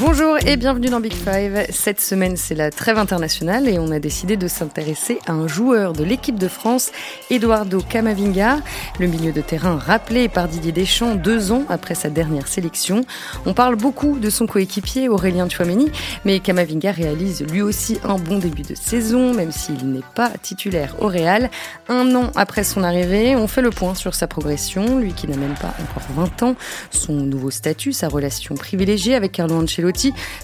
Bonjour et bienvenue dans Big Five. Cette semaine, c'est la trêve internationale et on a décidé de s'intéresser à un joueur de l'équipe de France, Eduardo Camavinga, le milieu de terrain rappelé par Didier Deschamps deux ans après sa dernière sélection. On parle beaucoup de son coéquipier Aurélien Tchouameni, mais Camavinga réalise lui aussi un bon début de saison, même s'il n'est pas titulaire au Real. Un an après son arrivée, on fait le point sur sa progression, lui qui n'a même pas encore 20 ans, son nouveau statut, sa relation privilégiée avec Carlo Ancelotti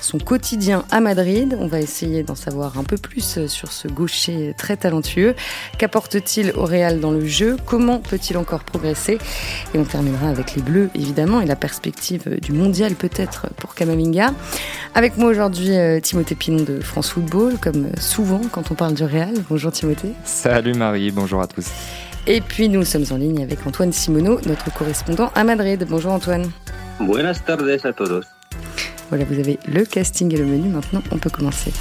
son quotidien à Madrid. On va essayer d'en savoir un peu plus sur ce gaucher très talentueux. Qu'apporte-t-il au Real dans le jeu? Comment peut-il encore progresser? Et on terminera avec les Bleus, évidemment, et la perspective du mondial peut-être pour Kamavinga. Avec moi aujourd'hui, euh, Timothée Pinon de France Football, comme souvent quand on parle du Real. Bonjour Timothée. Salut Marie, bonjour à tous. Et puis nous sommes en ligne avec Antoine Simoneau, notre correspondant à Madrid. Bonjour Antoine. Buenas tardes a todos. Voilà, vous avez le casting et le menu. Maintenant, on peut commencer.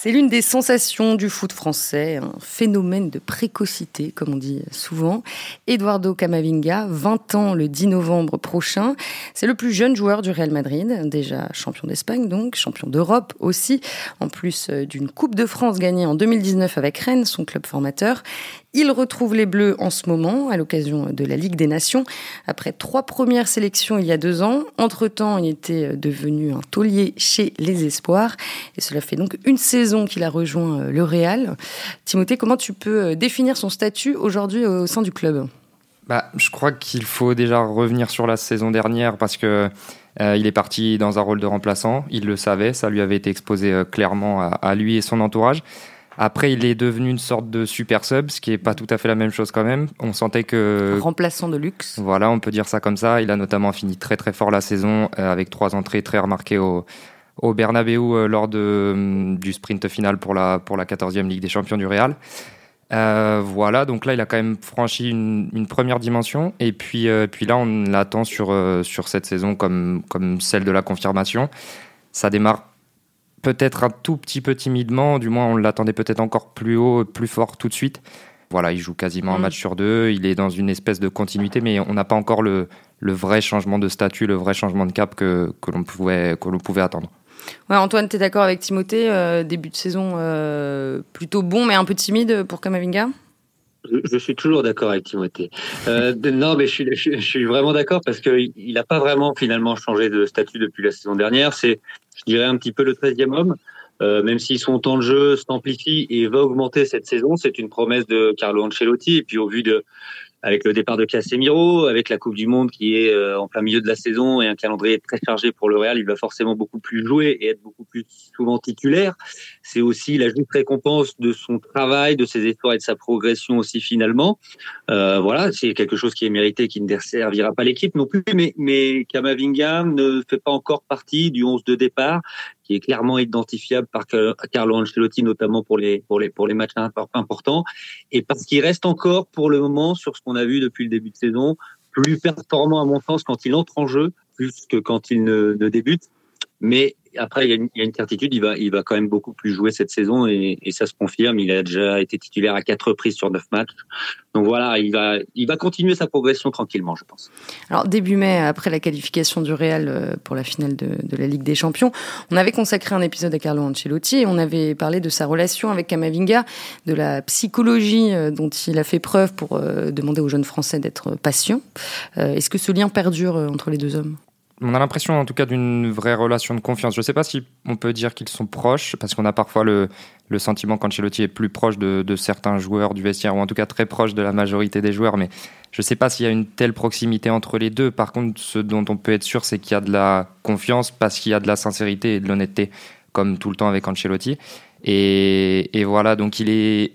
C'est l'une des sensations du foot français, un phénomène de précocité, comme on dit souvent. Eduardo Camavinga, 20 ans le 10 novembre prochain. C'est le plus jeune joueur du Real Madrid, déjà champion d'Espagne donc, champion d'Europe aussi, en plus euh, d'une Coupe de France gagnée en 2019 avec Rennes, son club formateur. Il retrouve les Bleus en ce moment, à l'occasion de la Ligue des Nations, après trois premières sélections il y a deux ans. Entre-temps, il était devenu un taulier chez les Espoirs, et cela fait donc une saison qu'il a rejoint le Real. Timothée, comment tu peux définir son statut aujourd'hui au sein du club? Bah, Je crois qu'il faut déjà revenir sur la saison dernière, parce que euh, il est parti dans un rôle de remplaçant, il le savait, ça lui avait été exposé euh, clairement à lui et son entourage. Après, il est devenu une sorte de super sub, ce qui est pas tout à fait la même chose quand même. On sentait que remplaçant de luxe. Voilà, on peut dire ça comme ça. Il a notamment fini très très fort la saison euh, avec trois entrées très remarquées au au Bernabeu euh, lors de, hum, du sprint final pour la pour la 14e Ligue des Champions du Real. Euh, voilà, donc là, il a quand même franchi une, une première dimension. Et puis, euh, puis là, on l'attend sur, euh, sur cette saison comme, comme celle de la confirmation. Ça démarre peut-être un tout petit peu timidement, du moins on l'attendait peut-être encore plus haut, plus fort tout de suite. Voilà, il joue quasiment un Mm. match sur deux, il est dans une espèce de continuité, mais on n'a pas encore le, le vrai changement de statut, le vrai changement de cap que, que l'on pouvait, que l'on pouvait attendre. Ouais, Antoine, tu es d'accord avec Timothée euh, Début de saison euh, plutôt bon, mais un peu timide pour Kamavinga? Je, je suis toujours d'accord avec Timothée. Euh, non, mais je suis, je, je suis vraiment d'accord parce qu'il n'a pas vraiment finalement changé de statut depuis la saison dernière. C'est, je dirais, un petit peu le 13e homme. Euh, même si son temps de jeu s'amplifie et va augmenter cette saison, c'est une promesse de Carlo Ancelotti. Et puis au vu de, avec le départ de Casemiro, avec la Coupe du Monde qui est euh, en plein milieu de la saison et un calendrier très chargé pour le Real, il va forcément beaucoup plus jouer et être beaucoup plus souvent titulaire. C'est aussi la juste récompense de son travail, de ses efforts et de sa progression aussi finalement. Euh, voilà, c'est quelque chose qui est mérité, qui ne desservira pas l'équipe non plus. Mais, mais Kamavinga ne fait pas encore partie du 11 de départ qui est clairement identifiable par Carlo Ancelotti, notamment pour les, pour les, pour les matchs importants, et parce qu'il reste encore pour le moment, sur ce qu'on a vu depuis le début de saison, plus performant à mon sens quand il entre en jeu, plus que quand il ne, ne débute. Mais après, il y, a une, certitude, il va, il va quand même beaucoup plus jouer cette saison et, et, ça se confirme. Il a déjà été titulaire à quatre reprises sur neuf matchs. Donc voilà, il va, il va continuer sa progression tranquillement, je pense. Alors début mai, après la qualification du Real euh, pour la finale de, de, la Ligue des Champions, on avait consacré un épisode à Carlo Ancelotti et on avait parlé de sa relation avec Kamavinga, de la psychologie euh, dont il a fait preuve pour euh, demander aux jeunes Français d'être patients. Est-ce que ce lien perdure entre les deux hommes? On a l'impression en tout cas d'une vraie relation de confiance. Je ne sais pas si on peut dire qu'ils sont proches, parce qu'on a parfois le, sentiment qu'Ancelotti est plus proche de, certains joueurs du vestiaire, ou en tout cas très proche de la majorité des joueurs, mais je ne sais pas s'il y a une telle proximité entre les deux. Par contre, ce dont on peut être sûr, c'est qu'il y a de la confiance, parce qu'il y a de la sincérité et de l'honnêteté, comme tout le temps avec Ancelotti. Et, voilà, donc il est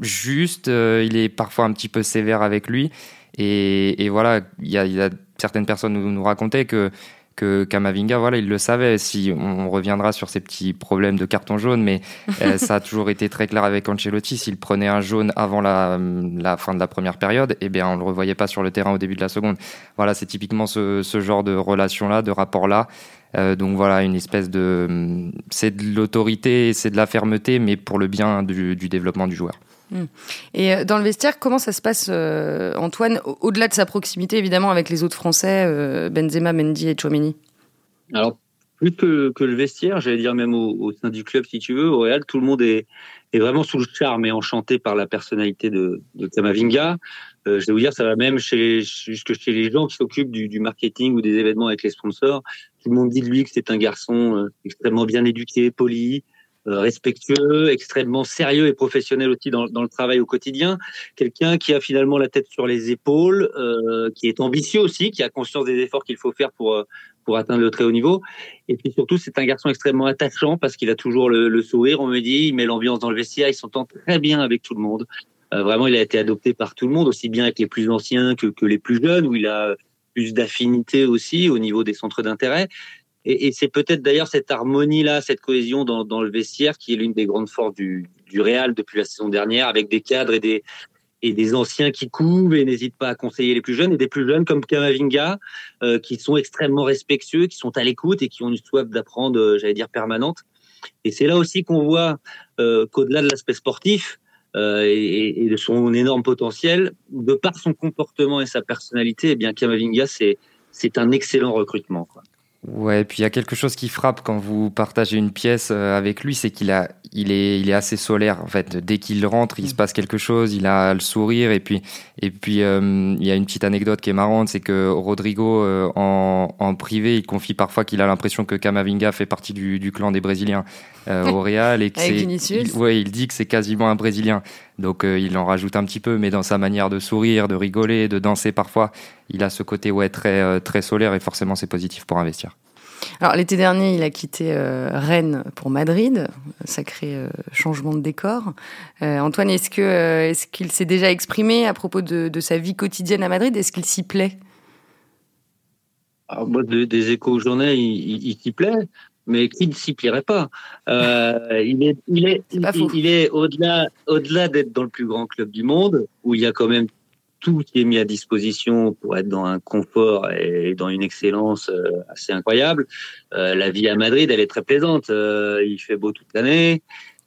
juste, euh, il est parfois un petit peu sévère avec lui. Et, voilà, il y a certaines personnes nous, nous racontaient que que Kamavinga, voilà, il le savait. Si on reviendra sur ces petits problèmes de carton jaune, mais euh, ça a toujours été très clair avec Ancelotti. S'il prenait un jaune avant la, la, fin de la première période, eh bien, on le revoyait pas sur le terrain au début de la seconde. Voilà, c'est typiquement ce, ce, genre de relation-là, de rapport-là. Euh, donc voilà, une espèce de, c'est de l'autorité, c'est de la fermeté, mais pour le bien du, du développement du joueur. Hmm. Et euh, dans le vestiaire, comment ça se passe, euh, Antoine, au-delà de sa proximité évidemment avec les autres Français, euh, Benzema, Mendy et Chouameni Alors, plus que, le vestiaire, j'allais dire même au, sein du club, si tu veux, au Real, tout le monde est, vraiment sous le charme et enchanté par la personnalité de, de Kamavinga. je vais vous dire, ça va même chez, jusque chez les gens qui s'occupent du, du, marketing ou des événements avec les sponsors. Tout le monde dit de lui que c'est un garçon extrêmement bien éduqué, poli, respectueux, extrêmement sérieux et professionnel aussi dans, dans le travail au quotidien. Quelqu'un qui a finalement la tête sur les épaules, euh, qui est ambitieux aussi, qui a conscience des efforts qu'il faut faire pour euh, pour atteindre le très haut niveau. Et puis surtout, c'est un garçon extrêmement attachant parce qu'il a toujours le, le, sourire. On me dit, il met l'ambiance dans le vestiaire, il s'entend très bien avec tout le monde. Euh, vraiment, il a été adopté par tout le monde, aussi bien avec les plus anciens que, que les plus jeunes, où il a plus d'affinité aussi au niveau des centres d'intérêt. Et, c'est peut-être d'ailleurs cette harmonie-là, cette cohésion dans, le vestiaire qui est l'une des grandes forces du, du Real depuis la saison dernière, avec des cadres et des, anciens qui couvent et n'hésitent pas à conseiller les plus jeunes, et des plus jeunes comme Kamavinga, euh, qui sont extrêmement respectueux, qui sont à l'écoute et qui ont une soif d'apprendre, euh, j'allais dire, permanente. Et c'est là aussi qu'on voit euh, qu'au-delà de l'aspect sportif, et, de son énorme potentiel, de par son comportement et sa personnalité, eh bien Kamavinga, c'est un excellent recrutement. Ouais, puis il y a quelque chose qui frappe quand vous partagez une pièce euh, avec lui, c'est qu'il a, il est, il est assez solaire en fait. Dès qu'il rentre, il se passe quelque chose, il a le sourire et puis, et puis euh, il y a une petite anecdote qui est marrante, c'est que Rodrigo euh, en, en, privé, il confie parfois qu'il a l'impression que Camavinga fait partie du, du clan des Brésiliens au Real et que c'est, il, ouais, il dit que c'est quasiment un Brésilien. Donc il en rajoute un petit peu, mais dans sa manière de sourire, de rigoler, de danser parfois, il a ce côté ouais très très solaire et forcément c'est positif pour investir. Alors l'été dernier, il a quitté euh, Rennes pour Madrid, sacré euh, changement de décor. Euh, Antoine, est-ce que est-ce qu'il s'est déjà exprimé à propos de, de sa vie quotidienne à Madrid? Est-ce qu'il s'y plaît? Alors, moi, des échos journée, il, il s'y plaît mais qui ne s'y plairait pas euh, Il est, il est, est il, est au-delà, au-delà d'être dans le plus grand club du monde, où il y a quand même tout qui est mis à disposition pour être dans un confort et dans une excellence euh, assez incroyable. Euh, la vie à Madrid, elle est très plaisante. Euh, il fait beau toute l'année.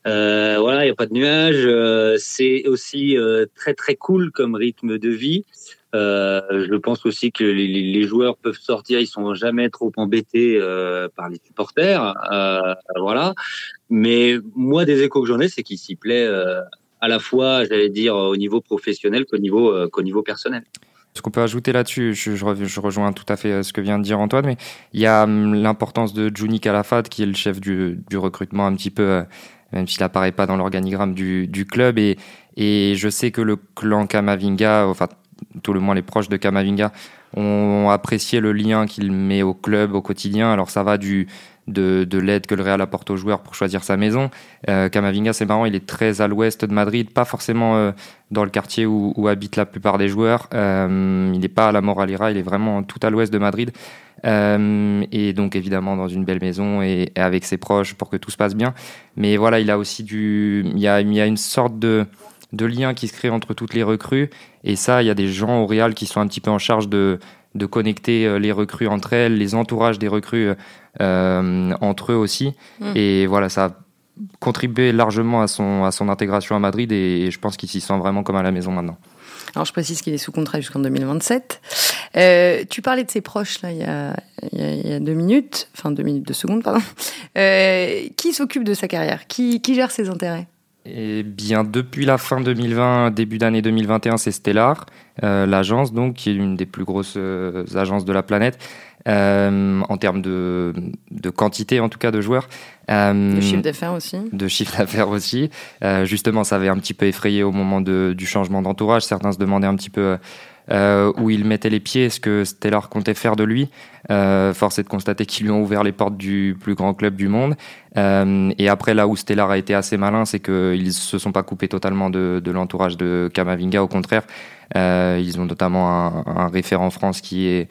voilà, il n'y a pas de nuages. c'est aussi très très cool comme rythme de vie. Je pense aussi que les, joueurs peuvent sortir, ils sont jamais trop embêtés par les supporters. voilà. Mais moi, des échos que j'en ai, c'est qu'il s'y plaît à la fois, j'allais dire, au niveau professionnel qu'au niveau, euh, qu'au niveau personnel. Ce qu'on peut ajouter là-dessus, je, rejoins tout à fait euh, ce que vient de dire Antoine, mais il y a hum, l'importance de Juni Calafat, qui est le chef du, recrutement un petit peu, euh, même s'il n'apparaît pas dans l'organigramme du, du, club. Et, et je sais que le clan Kamavinga, enfin tout le moins les proches de Kamavinga, ont apprécié le lien qu'il met au club au quotidien. Alors ça va du de, de l'aide que le Real apporte aux joueurs pour choisir sa maison. Euh, Camavinga, c'est marrant, il est très à l'ouest de Madrid, pas forcément euh, dans le quartier où, où, habitent la plupart des joueurs. Euh, il n'est pas à la Moralera, il est vraiment tout à l'ouest de Madrid. Euh, et donc évidemment dans une belle maison et, avec ses proches pour que tout se passe bien. Mais voilà, il a aussi du, il y a une sorte de de lien qui se crée entre toutes les recrues. Et ça, il y a des gens au Real qui sont un petit peu en charge de, de connecter euh, les recrues entre elles, les entourages des recrues euh, entre eux aussi. Mm. Et voilà, ça a contribué largement à son, à son intégration à Madrid et, je pense qu'il s'y sent vraiment comme à la maison maintenant. Alors je précise qu'il est sous contrat jusqu'en 2027. Euh, tu parlais de ses proches là il y a, il y a, deux minutes, enfin deux minutes, deux secondes pardon. Euh, qui s'occupe de sa carrière? Qui, qui gère ses intérêts? Eh bien, depuis la fin 2020, début d'année 2021, c'est Stellar, euh, l'agence donc qui est l'une des plus grosses euh, agences de la planète euh, en termes de, de, quantité, en tout cas, de joueurs. de chiffre d'affaires aussi. De chiffre d'affaires aussi. justement, ça avait un petit peu effrayé au moment de, du changement d'entourage. Certains se demandaient un petit peu euh, où il mettait les pieds, ce que Stellar comptait faire de lui? Euh, force est de constater qu'ils lui ont ouvert les portes du plus grand club du monde. Euh, et après, là où Stellar a été assez malin, c'est qu'ils se sont pas coupés totalement de, de l'entourage de Kamavinga. Au contraire, euh, ils ont notamment un, un référent France qui est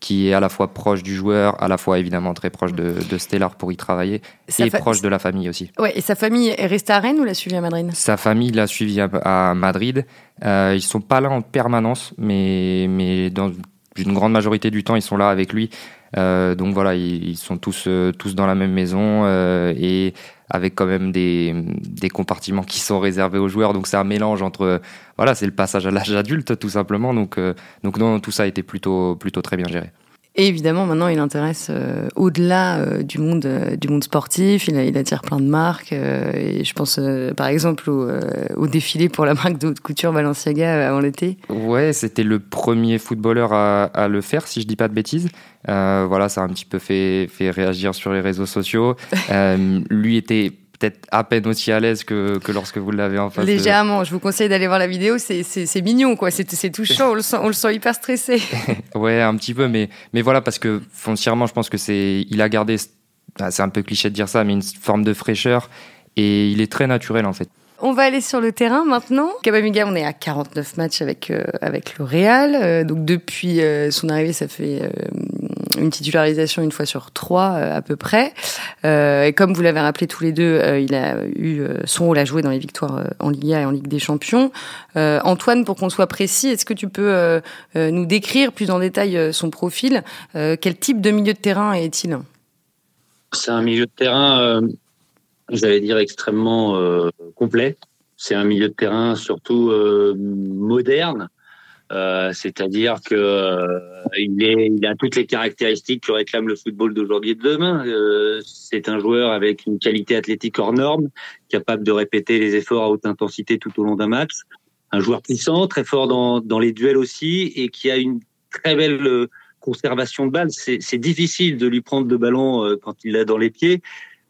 qui est à la fois proche du joueur, à la fois évidemment très proche de, de Stellar pour y travailler, et proche de la famille aussi. Ouais, et sa famille est restée à Rennes ou l'a suivi à Madrid? Sa famille l'a suivi à, Madrid. Euh, ils sont pas là en permanence, mais, mais dans une grande majorité du temps, ils sont là avec lui. Euh, donc voilà, ils, sont tous, euh, tous dans la même maison euh, et avec quand même des, des compartiments qui sont réservés aux joueurs. Donc c'est un mélange entre, voilà, c'est le passage à l'âge adulte tout simplement. Donc, donc non, tout ça a été plutôt, plutôt très bien géré. Et évidemment, maintenant, il intéresse euh, au-delà euh, du monde euh, du monde sportif. Il, il, attire plein de marques. et je pense, par exemple, au, au, défilé pour la marque de haute couture Balenciaga avant l'été. Ouais, c'était le premier footballeur à, à, le faire, si je dis pas de bêtises. voilà, ça a un petit peu fait, fait réagir sur les réseaux sociaux. lui était peut-être à peine aussi à l'aise que, que lorsque vous l'avez en face. Légèrement. Je vous conseille d'aller voir la vidéo. C'est mignon, quoi. C'est touchant. On le, sent, on le sent hyper stressé. ouais, un petit peu. Mais, mais voilà, parce que foncièrement, je pense que c'est. Il a gardé. C'est un peu cliché de dire ça, mais une forme de fraîcheur. Et il est très naturel, en fait. On va aller sur le terrain maintenant. Kamavinga, on est à 49 matchs avec, euh, avec le Real. Euh, donc depuis euh, son arrivée, ça fait une titularisation une fois sur trois à peu près. et comme vous l'avez rappelé tous les deux, il a eu son rôle à jouer dans les victoires en Liga et en Ligue des Champions. Antoine, pour qu'on soit précis, est-ce que tu peux nous décrire plus en détail son profil Quel type de milieu de terrain est-il? C'est un milieu de terrain j'allais dire extrêmement euh, complet. C'est un milieu de terrain surtout euh, moderne, euh, c'est-à-dire que euh, il, est, il a toutes les caractéristiques que réclame le football d'aujourd'hui et de demain. Euh, c'est un joueur avec une qualité athlétique hors norme, capable de répéter les efforts à haute intensité tout au long d'un match. Un joueur puissant, très fort dans, dans les duels aussi, et qui a une très belle conservation de balle. C'est difficile de lui prendre le ballon quand il l'a dans les pieds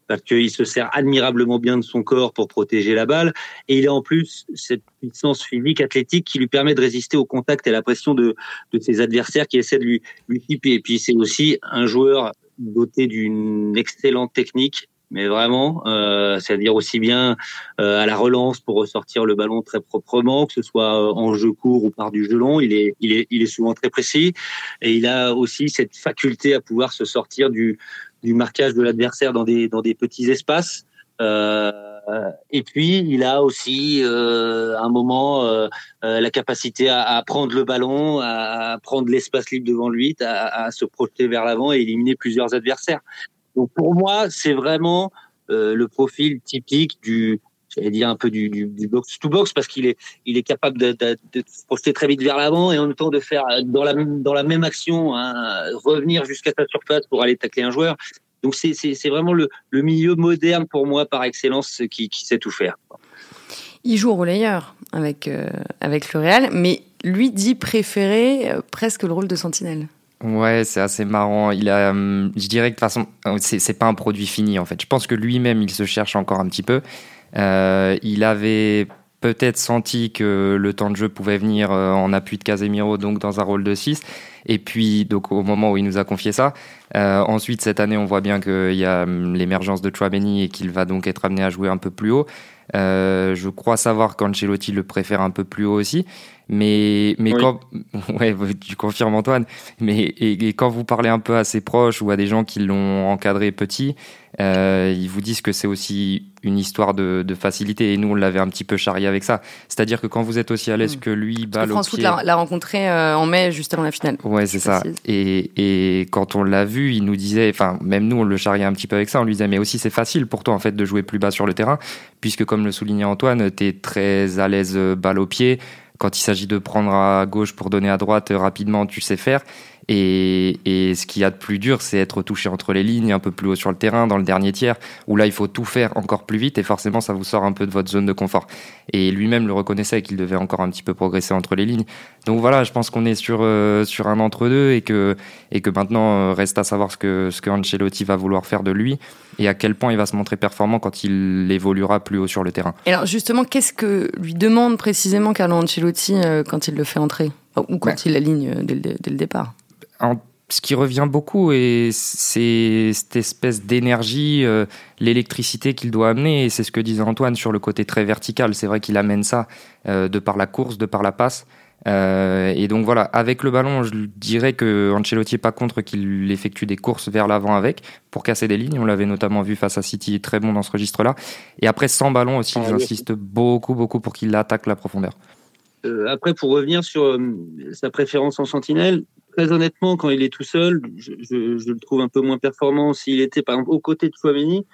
parce qu'il se sert admirablement bien de son corps pour protéger la balle. Et il a en plus cette puissance physique, athlétique qui lui permet de résister au contact et à la pression de, de ses adversaires qui essaient de lui, lui flipper. Et puis c'est aussi un joueur doté d'une excellente technique mais vraiment, euh, c'est-à-dire aussi bien euh, à la relance pour ressortir le ballon très proprement, que ce soit euh, en jeu court ou par du jeu long, il est, il est, il est souvent très précis, et il a aussi cette faculté à pouvoir se sortir du, du marquage de l'adversaire dans des, dans des petits espaces. Euh, et puis, il a aussi euh, un moment euh, euh, la capacité à, à, prendre le ballon, à, prendre l'espace libre devant lui, à, à se projeter vers l'avant et éliminer plusieurs adversaires. Donc pour moi, c'est vraiment euh, le profil typique du, j'allais dire un peu du, du, du box to box parce qu'il est il est capable de, de, de, se projeter très vite vers l'avant et en même temps de faire dans la dans la même action hein, revenir jusqu'à sa surface pour aller tacler un joueur. Donc c'est c'est vraiment le, le milieu moderne pour moi par excellence qui, qui sait tout faire. Il joue au relayeur avec euh, avec le Real, mais lui dit préférer euh, presque le rôle de sentinelle. Ouais, c'est assez marrant. Il a, hum, je dirais que de toute façon, c'est pas un produit fini en fait. Je pense que lui-même, il se cherche encore un petit peu. Euh, il avait peut-être senti que le temps de jeu pouvait venir euh, en appui de Casemiro, donc dans un rôle de 6. Et puis, donc au moment où il nous a confié ça, euh, ensuite cette année, on voit bien qu'il y a hum, l'émergence de Chouameni et qu'il va donc être amené à jouer un peu plus haut. Je crois savoir qu'Ancelotti le préfère un peu plus haut aussi. Mais, mais quand, ouais, tu confirmes Antoine, mais et, et, quand vous parlez un peu à ses proches ou à des gens qui l'ont encadré petit, euh, ils vous disent que c'est aussi une histoire de, de, facilité. Et nous, on l'avait un petit peu charrié avec ça. C'est-à-dire que quand vous êtes aussi à l'aise mm. que lui, balle France Foot l'a rencontré euh, en mai, juste avant la finale. Ouais, c'est ça. Et, et quand on l'a vu, il nous disait, enfin, même nous, on le charriait un petit peu avec ça. On lui disait, mais aussi, c'est facile pour toi, en fait, de jouer plus bas sur le terrain, puisque, comme le soulignait Antoine, tu es très à l'aise euh, balle au pied quand il s'agit de prendre à gauche pour donner à droite rapidement, tu sais faire. Et, et, ce qu'il y a de plus dur, c'est être touché entre les lignes, un peu plus haut sur le terrain, dans le dernier tiers, où là, il faut tout faire encore plus vite et forcément, ça vous sort un peu de votre zone de confort. Et lui-même le reconnaissait qu'il devait encore un petit peu progresser entre les lignes. Donc voilà, je pense qu'on est sur, euh, sur un entre-deux et que, et que maintenant, euh, reste à savoir ce que, ce que Ancelotti va vouloir faire de lui et à quel point il va se montrer performant quand il évoluera plus haut sur le terrain. Et alors justement, qu'est-ce que lui demande précisément Carlo Ancelotti euh, quand il le fait entrer? Ou quand il l'aligne dès, dès le départ? Ce qui revient beaucoup, et c'est cette espèce d'énergie, euh, l'électricité qu'il doit amener. Et c'est ce que disait Antoine sur le côté très vertical. C'est vrai qu'il amène ça euh, de par la course, de par la passe. Euh, et donc voilà, avec le ballon, je dirais que Ancelotti n'est pas contre qu'il effectue des courses vers l'avant avec pour casser des lignes. On l'avait notamment vu face à City, très bon dans ce registre-là. Et après, sans ballon aussi, ah, j'insiste beaucoup, beaucoup pour qu'il attaque la profondeur. après, pour revenir sur sa préférence en sentinelle, très honnêtement, quand il est tout seul, je, le trouve un peu moins performant. S'il était, par exemple, aux côtés de Chouameni,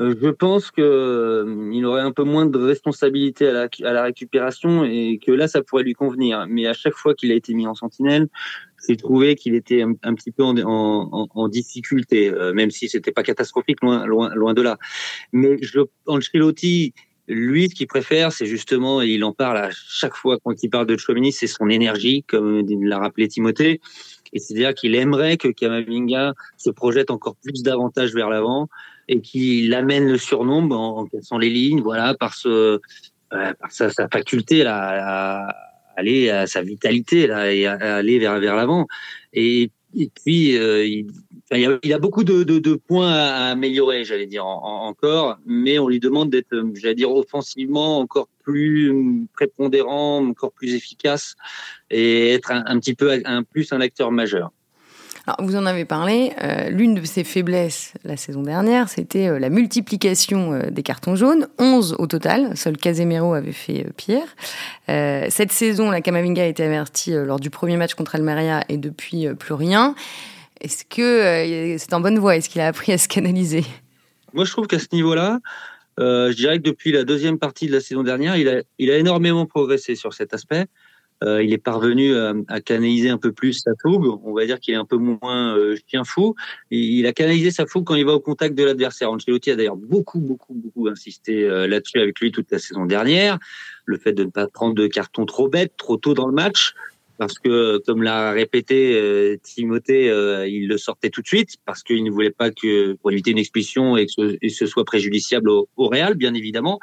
euh, je pense que euh, aurait un peu moins de responsabilité à la, récupération et que là, ça pourrait lui convenir. Mais à chaque fois qu'il a été mis en sentinelle, j'ai trouvé qu'il était un, petit peu en difficulté, euh, même si c'était pas catastrophique, loin, loin, loin de là. Mais je, Ancelotti, lui, ce qu'il préfère, c'est justement, et il en parle à chaque fois quand il parle de Chouamini, c'est son énergie, comme l'a rappelé Timothée. Et c'est-à-dire qu'il aimerait que Kamavinga se projette encore plus davantage vers l'avant et qu'il amène le surnombre en, cassant les lignes, voilà, par ce, euh, par sa, sa faculté là, à aller à sa vitalité là et à, aller vers vers l'avant. Et, et, puis euh, il, a, beaucoup de, points à améliorer, j'allais dire encore, mais on lui demande d'être, j'allais dire offensivement encore plus prépondérant, encore plus efficace et être un, un petit peu un plus un acteur majeur. Vous en avez parlé. Euh, L'une de ses faiblesses la saison dernière, c'était euh, la multiplication euh, des cartons jaunes. 11 au total. Seul Casemiro avait fait pire. Cette saison, la Camavinga a été avertie lors du premier match contre Almeria et depuis plus rien. Est-ce que c'est en bonne voie Est-ce qu'il a appris à se canaliser? Moi, je trouve qu'à ce niveau-là, je dirais que depuis la deuxième partie de la saison dernière, il a énormément progressé sur cet aspect. Euh, il est parvenu à, à, canaliser un peu plus sa fougue. On va dire qu'il est un peu moins euh, chien fou. il a canalisé sa fougue quand il va au contact de l'adversaire. Ancelotti a d'ailleurs beaucoup, beaucoup, beaucoup insisté euh, là-dessus avec lui toute la saison dernière. Le fait de ne pas prendre de carton trop bête, trop tôt dans le match parce que, comme l'a répété euh, Timothée, euh, il le sortait tout de suite parce qu'il ne voulait pas que pour éviter une expulsion et que ce, soit préjudiciable au, au, Real, bien évidemment.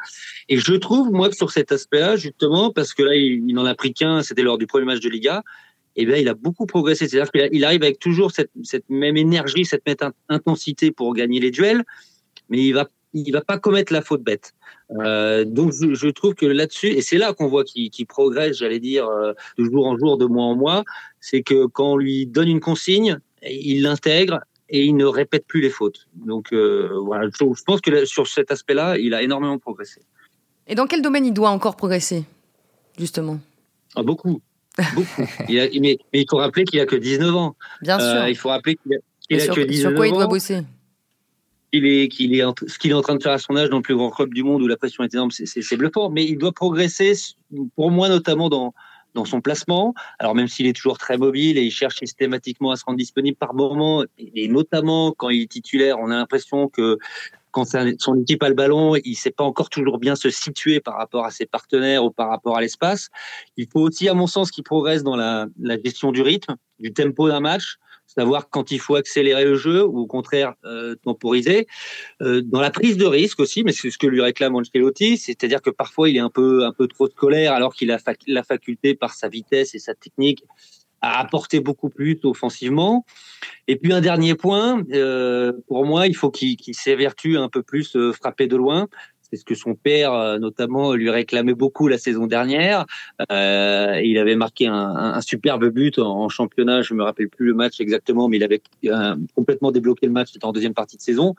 Et je trouve moi que sur cet aspect-là, justement, parce que là il, il n'en a pris qu'un, c'était lors du premier match de Liga. Eh bien, il a beaucoup progressé. C'est-à-dire qu'il arrive avec toujours cette, cette même énergie, cette même intensité pour gagner les duels, mais il va il va pas commettre la faute bête. Euh, donc je, je, trouve que là-dessus, et c'est là qu'on voit qu'il progresse, j'allais dire, euh, de jour en jour, de mois en mois, c'est que quand on lui donne une consigne, il l'intègre et il ne répète plus les fautes. Donc euh, voilà, je, je, pense que sur cet aspect-là, il a énormément progressé. Et dans quel domaine il doit encore progresser, justement? Ah, Beaucoup. Beaucoup. il a, mais, mais, il faut rappeler qu'il a que 19 ans. Bien sûr. Euh, il faut rappeler qu'il a, qu a sur, que 19 sur quoi ans. il doit bosser? Ce qu'il est en train de faire à son âge dans le plus grand club du monde où la pression est énorme, c'est bluffant. Mais il doit progresser, pour moi notamment dans son placement. Alors même s'il est toujours très mobile et il cherche systématiquement à se rendre disponible par moment, et notamment quand il est titulaire, on a l'impression que quand son équipe a le ballon, il sait pas encore toujours bien se situer par rapport à ses partenaires ou par rapport à l'espace. Il faut aussi, à mon sens, qu'il progresse dans la gestion du rythme, du tempo d'un match savoir quand il faut accélérer le jeu ou au contraire euh, temporiser. Euh, dans la prise de risque aussi, mais c'est ce que lui réclame Ancelotti, c'est-à-dire que parfois il est un peu un peu trop de colère alors qu'il a la faculté par sa vitesse et sa technique à apporter beaucoup plus offensivement. Et puis un dernier point, euh, pour moi, il faut qu'il qu s'évertue un peu plus euh, frapper de loin. C'est ce que son père, euh, notamment, lui réclamait beaucoup la saison dernière. Euh, il avait marqué un, un, superbe but en, en, championnat. Je me rappelle plus le match exactement, mais il avait euh, complètement débloqué le match. C'était en deuxième partie de saison.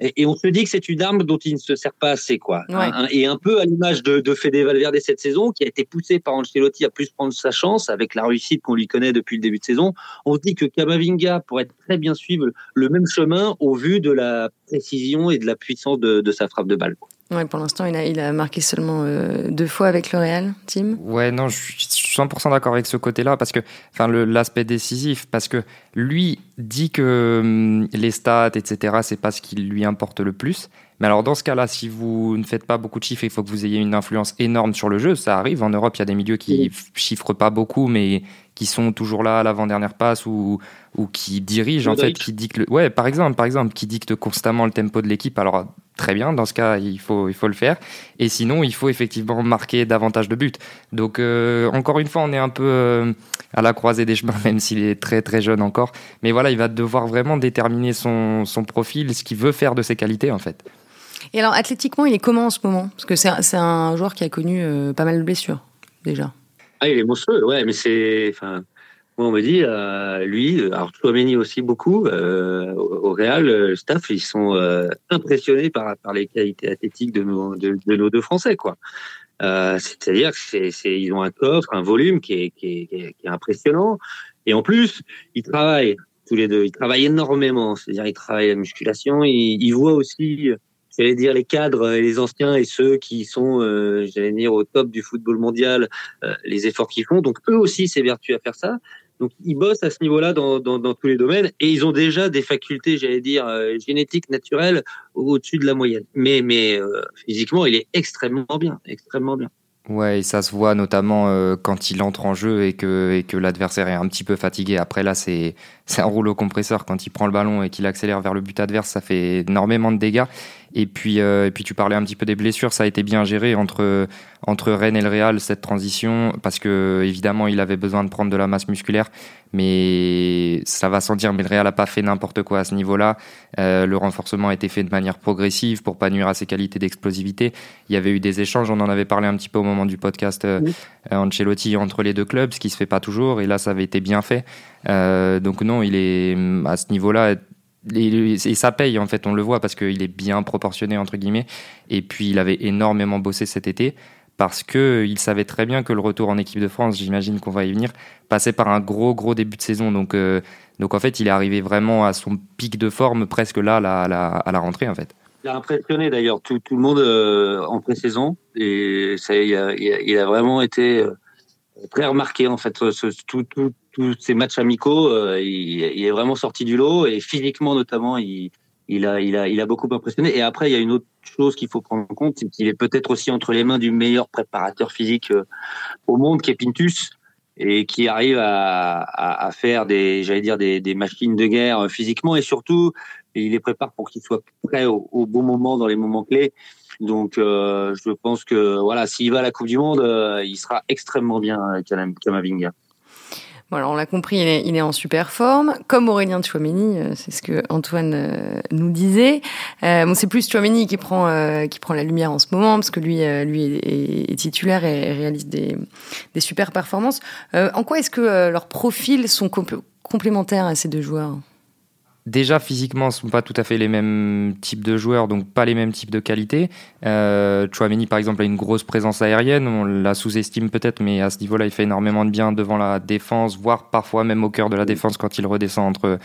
Et, et on se dit que c'est une arme dont il ne se sert pas assez, quoi. Ouais. Un, et un peu à l'image de, de Fede Valverde cette saison, qui a été poussé par Ancelotti à plus prendre sa chance avec la réussite qu'on lui connaît depuis le début de saison. On se dit que Camavinga pourrait très bien suivre le même chemin au vu de la précision et de la puissance de, de sa frappe de balle. Quoi. Ouais, pour l'instant, il a, il a marqué seulement euh, deux fois avec le Real, Tim. Ouais, non, je suis 100% d'accord avec ce côté-là, parce que, enfin, l'aspect décisif, parce que lui dit que hum, les stats, etc., c'est pas ce qui lui importe le plus. Mais alors, dans ce cas-là, si vous ne faites pas beaucoup de chiffres, il faut que vous ayez une influence énorme sur le jeu. Ça arrive. En Europe, il y a des milieux qui oui. chiffrent pas beaucoup, mais qui sont toujours là à l'avant-dernière passe ou, ou qui dirigent, en fait, qui dictent le, ouais, par exemple, par exemple, qui dictent constamment le tempo de l'équipe. Alors, très bien, dans ce cas, il faut, il faut le faire. Et sinon, il faut effectivement marquer davantage de buts. Donc, euh, encore une fois, on est un peu euh, à la croisée des chemins, même s'il est très, très jeune encore. Mais voilà, il va devoir vraiment déterminer son, son profil, ce qu'il veut faire de ses qualités, en fait. Et alors, athlétiquement, il est comment en ce moment? Parce que c'est un joueur qui a connu euh, pas mal de blessures, déjà. Ah, il est monstrueux, ouais, mais c'est. Enfin, moi, on me dit, euh, lui, alors Chouameni aussi beaucoup, euh, au Real, le staff, ils sont euh, impressionnés par, par les qualités athlétiques de nos, de, nos deux Français, quoi. Euh, C'est-à-dire qu'ils ont un coffre, un volume qui est, qui, est, qui, est, impressionnant. Et en plus, ils travaillent tous les deux. Ils travaillent énormément. C'est-à-dire, ils travaillent la musculation. Ils voient aussi j'allais dire les cadres et les anciens et ceux qui sont, j'allais dire au top du football mondial, les efforts qu'ils font. Donc eux aussi s'évertuent à faire ça. Donc ils bossent à ce niveau-là dans, dans, tous les domaines et ils ont déjà des facultés, j'allais dire, génétiques, naturelles au-dessus de la moyenne. Mais, mais physiquement, il est extrêmement bien, extrêmement bien. Ouais, et ça se voit notamment euh, quand il entre en jeu et que, et que l'adversaire est un petit peu fatigué. Après, là, c'est un rouleau compresseur. Quand il prend le ballon et qu'il accélère vers le but adverse, ça fait énormément de dégâts. Et puis, euh, et puis tu parlais un petit peu des blessures, ça a été bien géré entre, entre Rennes et le Real, cette transition, parce que évidemment, il avait besoin de prendre de la masse musculaire, mais ça va sans dire, mais le Real n'a pas fait n'importe quoi à ce niveau-là. Euh, le renforcement a été fait de manière progressive pour pas nuire à ses qualités d'explosivité. Il y avait eu des échanges, on en avait parlé un petit peu au moment du podcast euh, Ancelotti entre les deux clubs, ce qui se fait pas toujours, et là, ça avait été bien fait. Euh, donc non, il est à ce niveau-là et, ça paye en fait, on le voit parce qu'il est bien proportionné entre guillemets. Et puis il avait énormément bossé cet été parce que il savait très bien que le retour en équipe de France, j'imagine qu'on va y venir, passait par un gros gros début de saison. Donc euh, donc en fait, il est arrivé vraiment à son pic de forme presque là à la, rentrée en fait. Il a impressionné d'ailleurs tout, le monde euh, en pré-saison et ça, il, a, il, a, vraiment été euh, très remarqué en fait. Tous ces matchs amicaux, euh, il, est vraiment sorti du lot et physiquement notamment, il, a, beaucoup impressionné. Et après, il y a une autre chose qu'il faut prendre en compte, c'est qu'il est peut-être aussi entre les mains du meilleur préparateur physique euh, au monde, qui est Pintus, et qui arrive à, faire des, j'allais dire, des, machines de guerre euh, physiquement et surtout, il les prépare pour qu'ils soient prêts au, bon moment, dans les moments clés. Donc, euh, je pense que voilà, s'il va à la Coupe du Monde, il sera extrêmement bien, Kamavinga. Bon, on l'a compris, il est, en super forme. Comme Aurélien Chouameni, euh, c'est ce que Antoine euh, nous disait. Euh, bon, c'est plus Chouameni qui prend qui prend la lumière en ce moment parce que lui lui est, titulaire et réalise des, des super performances. en quoi est-ce que leurs profils sont complémentaires à ces deux joueurs? Déjà physiquement, ce ne sont pas tout à fait les mêmes types de joueurs, donc pas les mêmes types de qualités. Euh, Chouameni, par exemple, a une grosse présence aérienne, on la sous-estime peut-être, mais à ce niveau-là, il fait énormément de bien devant la défense, voire parfois même au cœur de la défense quand il redescend entre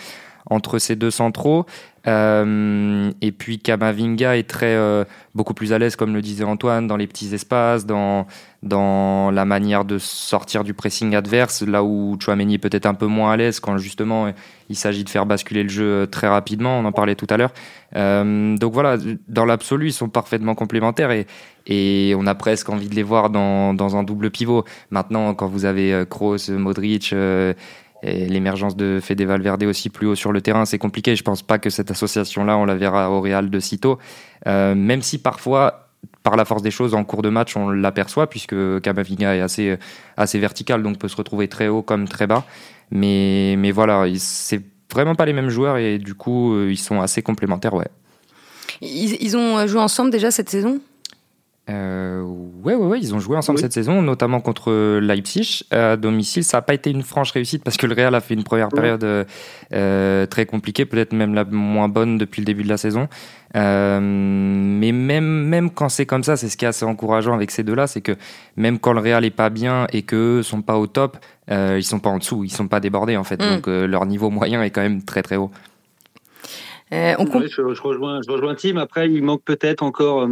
entre ces deux centraux. Euh, et puis Kamavinga est très euh, beaucoup plus à l'aise, comme le disait Antoine, dans les petits espaces, dans dans la manière de sortir du pressing adverse, là où Chouameni est peut-être un peu moins à l'aise quand justement il s'agit de faire basculer le jeu très rapidement. On en parlait tout à l'heure. Euh, donc voilà, dans l'absolu, ils sont parfaitement complémentaires et et on a presque envie de les voir dans, dans un double pivot. Maintenant, quand vous avez Kroos, Modric, l'émergence de Fede Valverde aussi plus haut sur le terrain, c'est compliqué. Je pense pas que cette association-là, on la verra au Real de sitôt. Euh, même si parfois, par la force des choses, en cours de match, on l'aperçoit, puisque Camavinga est assez, assez vertical, donc peut se retrouver très haut comme très bas. Mais, mais voilà, c'est vraiment pas les mêmes joueurs et du coup, euh, ils sont assez complémentaires, ouais. ils ont joué ensemble déjà cette saison? Euh, ouais, ouais, ouais, ils ont joué ensemble cette saison, notamment contre Leipzig à domicile. Ça n'a pas été une franche réussite parce que le Real a fait une première période euh, très compliquée, peut-être même la moins bonne depuis le début de la saison. Euh, mais même, même quand c'est comme ça, c'est ce qui est assez encourageant avec ces deux-là, c'est que même quand le Real est pas bien et qu'eux sont pas au top, euh, ils sont pas en dessous, ils sont pas débordés en fait. Mm. Donc euh, leur niveau moyen est quand même très très haut. Euh, on je, je, rejoins, je rejoins Tim. Après, il manque peut-être encore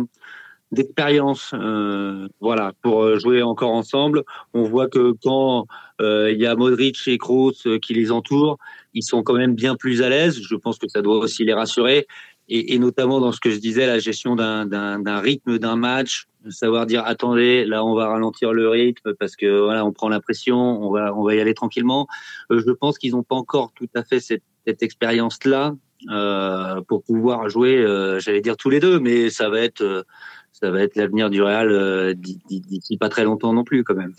d'expérience, euh, voilà, pour euh, jouer encore ensemble. On voit que quand euh, il y a Modric et Kroos euh, qui les entourent, ils sont quand même bien plus à l'aise. Je pense que ça doit aussi les rassurer, et, et notamment dans ce que je disais, la gestion d'un rythme d'un match, savoir dire attendez, là on va ralentir le rythme parce que voilà, on prend la pression, on va on va y aller tranquillement. je pense qu'ils n'ont pas encore tout à fait cette, cette expérience là euh, pour pouvoir jouer, j'allais dire tous les deux, mais ça va être ça va être l'avenir du Real euh, d'ici pas très longtemps non plus quand même.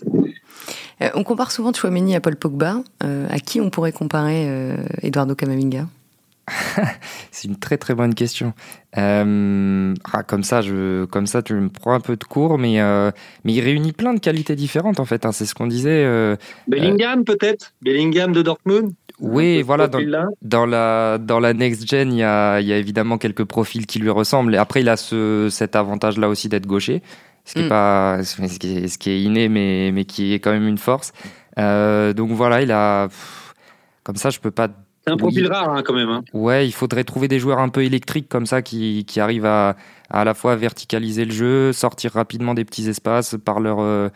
Euh, on compare souvent Chouameni à Paul Pogba. Euh, à qui on pourrait comparer Eduardo Camavinga? C'est une très très bonne question. Ah, comme ça, je, comme ça, tu me prends un peu de cours, mais mais il réunit plein de qualités différentes en fait. Hein, c'est ce qu'on disait. Bellingham peut-être? Bellingham de Dortmund? Oui, voilà. Dans, dans, la, dans la next gen, il y a, y a, évidemment quelques profils qui lui ressemblent. Et après, il a ce, cet avantage-là aussi d'être gaucher, ce qui, est mm. pas, ce qui est, ce qui est inné, mais, mais qui est quand même une force. Euh, donc voilà, il a. Comme ça, je peux pas C'est un profil rare hein, quand même. Hein. Ouais, il faudrait trouver des joueurs un peu électriques comme ça qui, qui arrivent à, à, la fois verticaliser le jeu, sortir rapidement des petits espaces par leur, euh,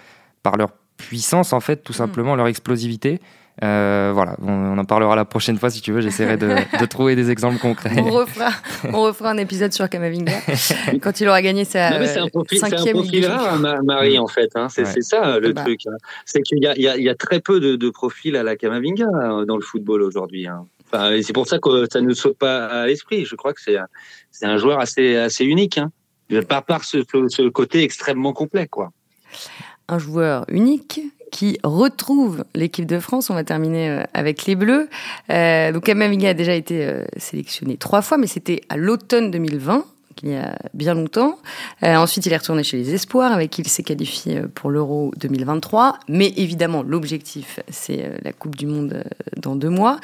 par leur puissance en fait, tout mm. simplement, leur explosivité. Euh, voilà, on, en parlera la prochaine fois si tu veux. J'essaierai de, de, trouver des exemples concrets. On refera, on refera un épisode sur Kamavinga quand il aura gagné sa cinquième C'est un profil rare, Marie, en fait. Hein. C'est ça le bah. truc. Hein. C'est qu'il y, y, a très peu de, de, profils à la Kamavinga euh, dans le football aujourd'hui. Hein. C'est pour ça que ça ne saute pas à l'esprit. Je crois que c'est un joueur assez unique. Hein. Par par ce, ce côté extrêmement complet, quoi. Un joueur unique qui retrouve l'équipe de France. On va terminer euh, avec les Bleus. Euh, donc a déjà été euh, sélectionné trois fois, mais c'était à l'automne 2020 il y a bien longtemps. Euh, ensuite, il est retourné chez les Espoirs, avec qui il s'est qualifié euh, pour l'Euro 2023. Mais évidemment, l'objectif, c'est euh, la Coupe du Monde dans deux mois.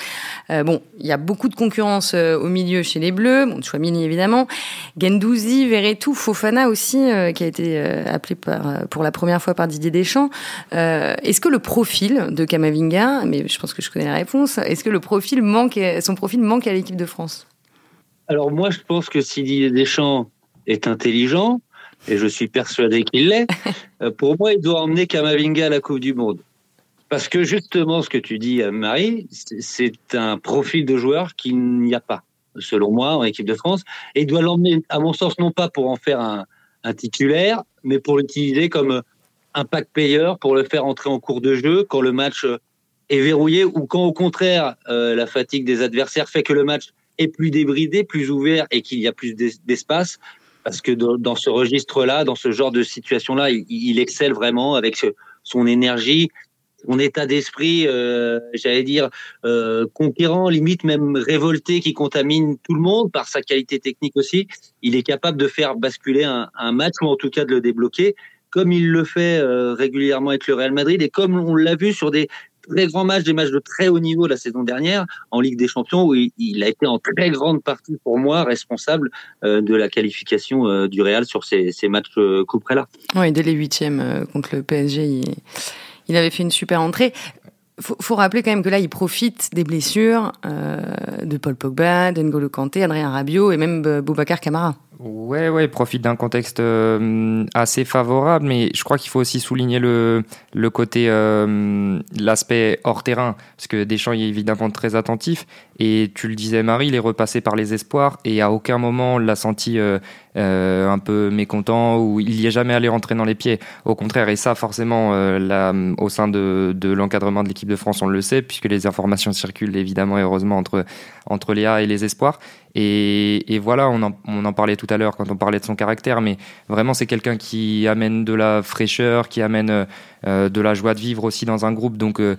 bon, il y a beaucoup de concurrence au milieu chez les Bleus. Bon, Chouamini, évidemment. Gendouzi, Verretou, Fofana aussi, qui a été appelé par, pour la première fois par Didier Deschamps. est-ce que le profil de Kamavinga, mais je pense que je connais la réponse, est-ce que le profil manque, son profil manque à l'équipe de France? Alors moi, je pense que si Didier Deschamps est intelligent, et je suis persuadé qu'il l'est, euh, pour moi, il doit emmener Kamavinga à la Coupe du Monde. Parce que justement, ce que tu dis, euh, Marie, c'est un profil de joueur qu'il n'y a pas, selon moi, en équipe de France. Et il doit l'emmener, à mon sens, non pas pour en faire un, titulaire, mais pour l'utiliser comme un pack payer, pour le faire entrer en cours de jeu quand le match est verrouillé ou quand, au contraire, euh, la fatigue des adversaires fait que le match est plus débridé, plus ouvert et qu'il y a plus d'espace. Parce que dans ce registre-là, dans ce genre de situation-là, il, excelle vraiment avec son énergie, son état d'esprit, euh, j'allais dire, euh, conquérant, limite même révolté, qui contamine tout le monde par sa qualité technique aussi. Il est capable de faire basculer un, match ou en tout cas de le débloquer comme il le fait euh, régulièrement avec le Real Madrid et comme on l'a vu sur des très grands matchs, des matchs de très haut niveau la saison dernière en Ligue des Champions où il, a été en très grande partie pour moi responsable euh, de la qualification euh, du Real sur ces, matchs euh, là. Oui, dès les huitièmes contre le PSG, il, il, avait fait une super entrée. Faut, faut rappeler quand même que là, il profite des blessures de Paul Pogba, d'Engolo Kanté, Adrien Rabiot et même Boubacar Camara. Ouais, ouais, profite d'un contexte euh, assez favorable, mais je crois qu'il faut aussi souligner le, le côté, euh, l'aspect hors terrain, parce que Deschamps est évidemment très attentif, et tu le disais Marie, il est repassé par les espoirs, et à aucun moment on l'a senti euh, un peu mécontent, ou il n'y est jamais allé rentrer dans les pieds. Au contraire, et ça forcément, là, au sein de, de l'encadrement de l'équipe de France, on le sait, puisque les informations circulent évidemment et heureusement entre, entre les A et les espoirs. Et, voilà, on en, parlait tout à l'heure quand on parlait de son caractère, mais vraiment c'est quelqu'un qui amène de la fraîcheur, qui amène euh, de la joie de vivre aussi dans un groupe. Donc euh,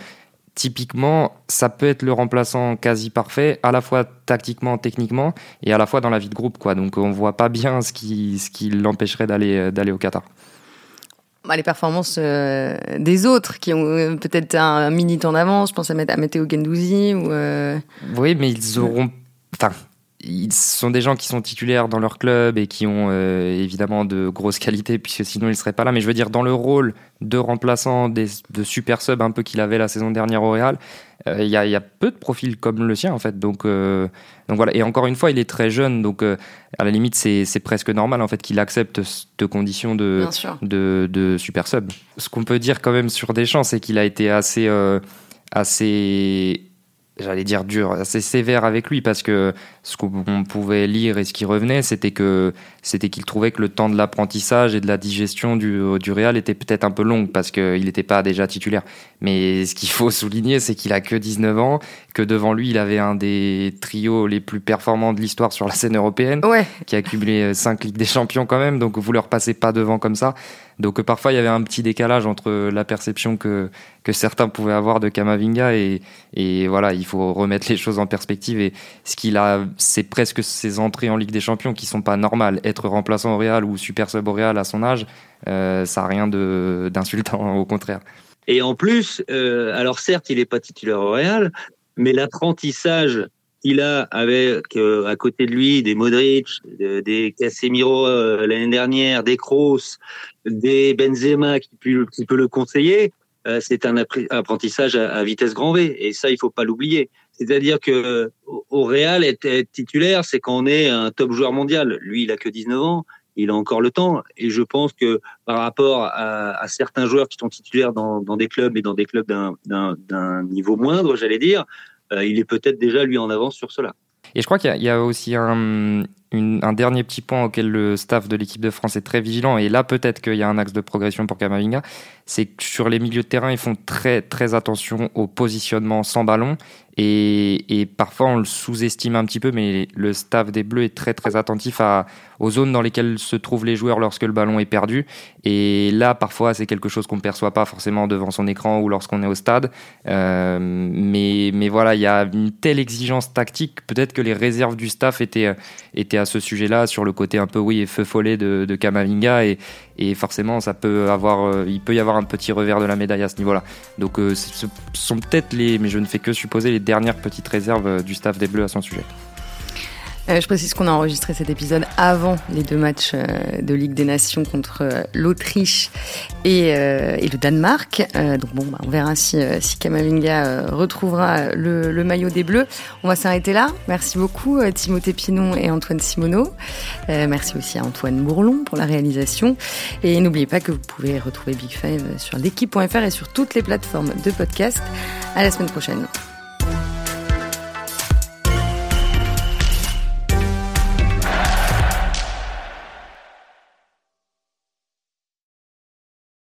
typiquement, ça peut être le remplaçant quasi parfait, à la fois tactiquement, techniquement, et à la fois dans la vie de groupe. Quoi. Donc on voit pas bien ce qui, ce qui l'empêcherait d'aller, d'aller au Qatar. Bah, les performances euh, des autres qui ont peut-être un, mini temps d'avance, je pense à, à Matteo Gendouzi. Ou, Oui, mais ils auront. Enfin, ils sont des gens qui sont titulaires dans leur club et qui ont euh, évidemment de grosses qualités puisque sinon ils seraient pas là. Mais je veux dire dans le rôle de remplaçant des, de super sub un peu qu'il avait la saison dernière au Real, euh, il y, a, peu de profils comme le sien en fait. Donc, euh, donc voilà. Et encore une fois, il est très jeune, donc à la limite c'est presque normal en fait qu'il accepte cette condition de, de, de super sub. Ce qu'on peut dire quand même sur Deschamps, c'est qu'il a été assez assez j'allais dire dur, assez sévère avec lui parce que ce qu'on pouvait lire et ce qui revenait, c'était que c'était qu'il trouvait que le temps de l'apprentissage et de la digestion du, du Real était peut-être un peu long parce qu'il n'était pas déjà titulaire. Mais ce qu'il faut souligner, c'est qu'il a que 19 ans, que devant lui, il avait un des trios les plus performants de l'histoire sur la scène européenne, qui a cumulé 5 Ligues des Champions quand même, donc vous leur passez pas devant comme ça. Donc euh, parfois il y avait un petit décalage entre la perception que, que certains pouvaient avoir de Kamavinga et, voilà, il faut remettre les choses en perspective et ce qu'il a, c'est presque ses entrées en Ligue des Champions qui sont pas normales. Être remplaçant au Real ou super sub au Real à son âge, euh, ça n'a rien d'insultant, au contraire. Et en plus, euh, alors certes, il n'est pas titulaire au Real, mais l'apprentissage il a avec euh, à côté de lui des Modric, des Casemiro euh, l'année dernière, des Kroos, des Benzema qui qui peut le conseiller. Euh, c'est un apprentissage à, vitesse grand V et ça il faut pas l'oublier. C'est-à-dire que au Real, être titulaire, c'est quand on est un top joueur mondial. Lui, il a que 19 ans, il a encore le temps. Et je pense que par rapport à, certains joueurs qui sont titulaires dans, des clubs et dans des clubs d'un niveau moindre, j'allais dire, il est peut-être déjà lui en avance sur cela. Et je crois qu'il y, a aussi un, un, dernier petit point auquel le staff de l'équipe de France est très vigilant, et là peut-être qu'il y a un axe de progression pour Kamavinga, c'est que sur les milieux de terrain, ils font très très attention au positionnement sans ballon et, parfois, on le sous-estime un petit peu, mais le staff des Bleus est très très attentif aux zones dans lesquelles se trouvent les joueurs lorsque le ballon est perdu. Et là, parfois, c'est quelque chose qu'on ne perçoit pas forcément devant son écran ou lorsqu'on est au stade. Euh, mais, mais voilà, il y a une telle exigence tactique. Peut-être que les réserves du staff étaient, étaient à ce sujet-là, sur le côté un peu, oui, feu follet de, de Kamavinga. Et, et forcément, ça peut avoir, euh, il peut y avoir un petit revers de la médaille à ce niveau-là. Donc, euh, ce sont peut-être les, mais je ne fais que supposer les dernières petites réserves euh, du staff des Bleus à son sujet. Euh, je précise qu'on a enregistré cet épisode avant les deux matchs euh, de Ligue des Nations contre l'Autriche et, le Danemark. donc bon, bah, on verra si, si Kamavinga retrouvera le, maillot des Bleus. On va s'arrêter là. Merci beaucoup Timothée Pinon et Antoine Simoneau. merci aussi à Antoine Bourlon pour la réalisation. Et n'oubliez pas que vous pouvez retrouver Big Five sur l'équipe.fr et sur toutes les plateformes de podcast. À la semaine prochaine.